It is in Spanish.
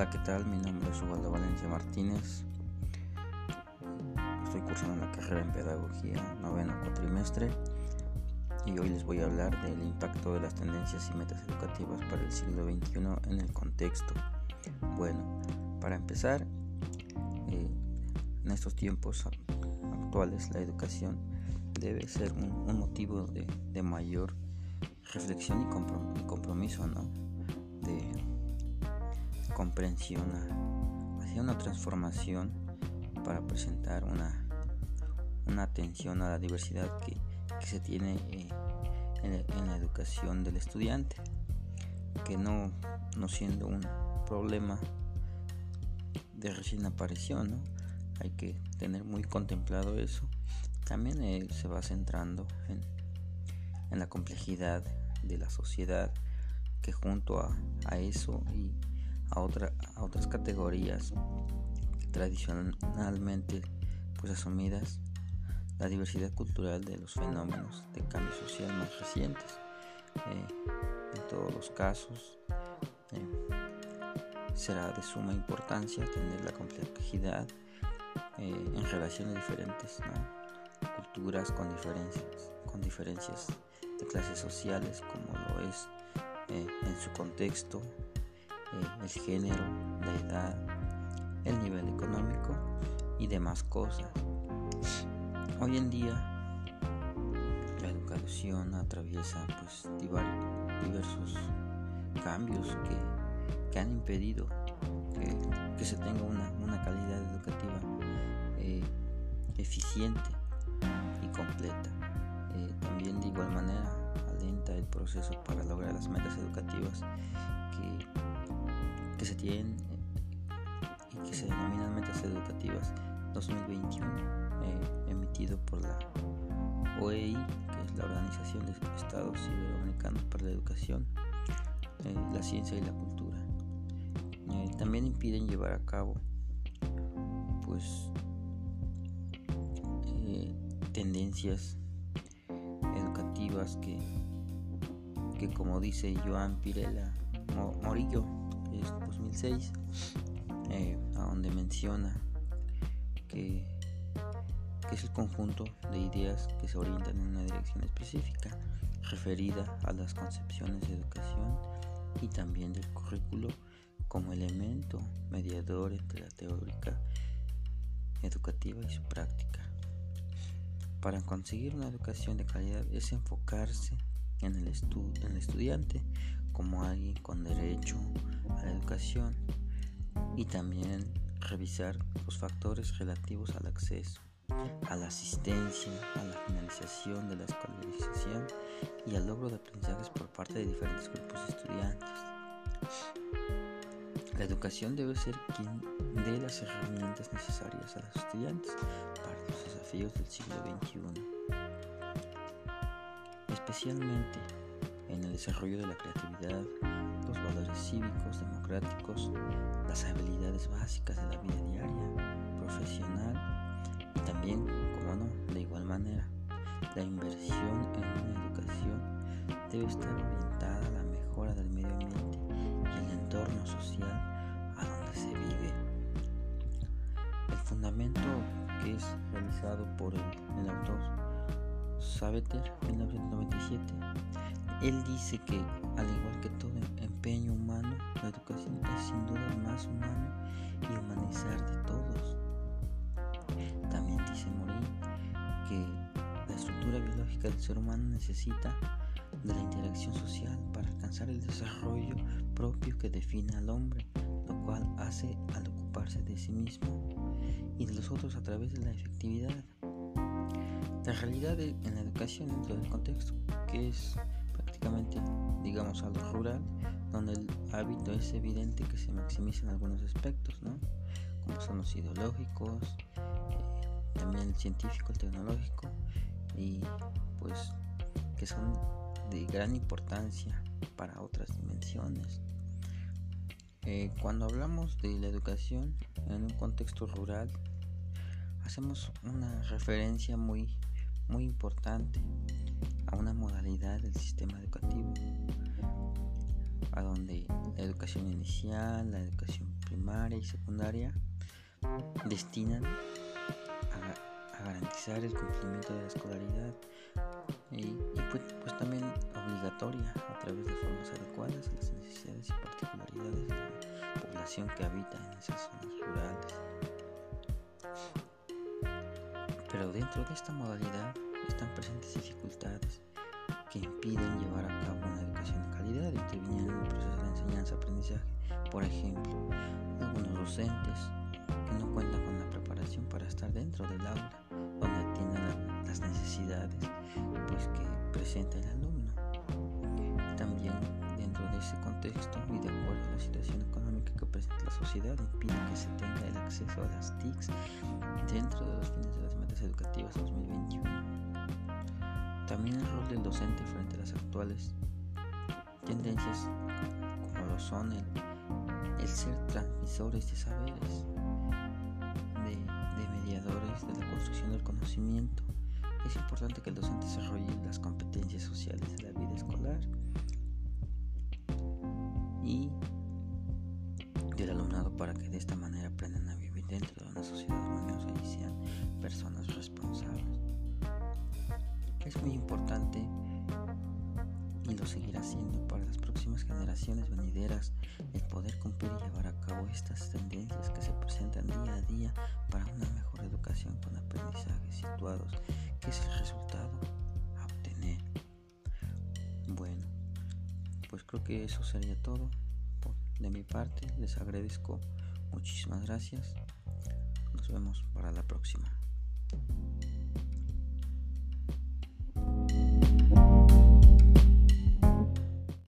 Hola, ¿qué tal? Mi nombre es Ubaldo Valencia Martínez. Estoy cursando la carrera en Pedagogía, noveno cuatrimestre, y hoy les voy a hablar del impacto de las tendencias y metas educativas para el siglo XXI en el contexto. Bueno, para empezar, eh, en estos tiempos actuales la educación debe ser un, motivo de, mayor reflexión y compromiso, ¿no? De, comprensión hacia una transformación para presentar una, una atención a la diversidad que, se tiene eh, en, la educación del estudiante, que no, no siendo un problema de recién aparición, ¿no? hay que tener muy contemplado eso. También eh, se va centrando en, la complejidad de la sociedad que junto a eso y a, otra, a otras categorías tradicionalmente pues asumidas la diversidad cultural de los fenómenos de cambio social más recientes. Eh, en todos los casos eh, será de suma importancia tener la complejidad eh, en relación a diferentes culturas con diferencias, con diferencias de clases sociales como lo es en su contexto eh, el género, la edad, el nivel económico y demás cosas. Hoy en día la educación atraviesa pues diversos cambios que, han impedido que, se tenga una, calidad educativa eh, eficiente y completa. Eh, también de igual manera alenta el proceso para lograr las metas educativas que que se tienen y que se denominan metas educativas 2021 eh, emitido por la OEI que es la Organización de Estados Iberoamericanos para la Educación eh, la Ciencia y la Cultura. Eh, también impiden llevar a cabo pues tendencias educativas que, que como dice Joan Pirela Morillo 2006, eh, a donde menciona que, es el conjunto de ideas que se orientan en una dirección específica referida a las concepciones de educación y también del currículo como elemento mediador entre la teórica educativa y su práctica. Para conseguir una educación de calidad es enfocarse en el, en el estudiante como alguien con derecho educación y también revisar los factores relativos al acceso, a la asistencia, a la finalización de la escolarización y al logro de aprendizajes por parte de diferentes grupos de estudiantes. La educación debe ser quien dé las herramientas necesarias a los estudiantes para los desafíos del siglo XXI, especialmente desarrollo de la creatividad, los valores cívicos, democráticos, las habilidades básicas de la vida diaria, profesional y también, como no, de igual manera, la inversión en una educación debe estar orientada a la mejora del medio ambiente y el entorno social a donde se vive. El fundamento que es realizado por el, el autor Sabeter 1997 él dice que, al igual que todo empeño humano, la educación es sin duda el más humano y humanizar de todos. También dice Morín que la estructura biológica del ser humano necesita de la interacción social para alcanzar el desarrollo propio que define al hombre, lo cual hace al ocuparse de sí mismo y de los otros a través de la efectividad. La realidad en la educación dentro del contexto que es digamos, a lo rural, donde el hábito es evidente que se maximizan algunos aspectos, ¿no? como son los ideológicos, eh, también el científico, el tecnológico, y pues que son de gran importancia para otras dimensiones. Eh, cuando hablamos de la educación en un contexto rural, hacemos una referencia muy, muy importante a una modalidad del sistema educativo, a donde la educación inicial, la educación primaria y secundaria destinan a, garantizar el cumplimiento de la escolaridad y, pues, pues, también obligatoria a través de formas adecuadas a las necesidades y particularidades de la población que habita en esas zonas rurales. Pero dentro de esta modalidad están presentes dificultades que impiden llevar a cabo una educación de calidad, interviniendo en el proceso de enseñanza-aprendizaje. Por ejemplo, algunos docentes que no cuentan con la preparación para estar dentro del aula, donde atiendan las necesidades pues, que presenta el alumno. También dentro de ese contexto y de acuerdo a la situación la sociedad, impide que se tenga el acceso a las TICs dentro de los fines de las metas educativas 2021 también el rol del docente frente a las actuales tendencias como lo son el, ser transmisores de saberes, de, mediadores de la construcción del conocimiento. Es importante que el docente desarrolle las competencias sociales de la vida escolar y para que de esta manera aprendan a vivir dentro de una sociedad armoniosa y sean personas responsables. Es muy importante y lo seguirá siendo para las próximas generaciones venideras el poder cumplir y llevar a cabo estas tendencias que se presentan día a día para una mejor educación con aprendizajes situados, que es el resultado a obtener. Bueno, pues creo que eso sería todo de mi parte les agradezco muchísimas gracias. Nos vemos para la próxima.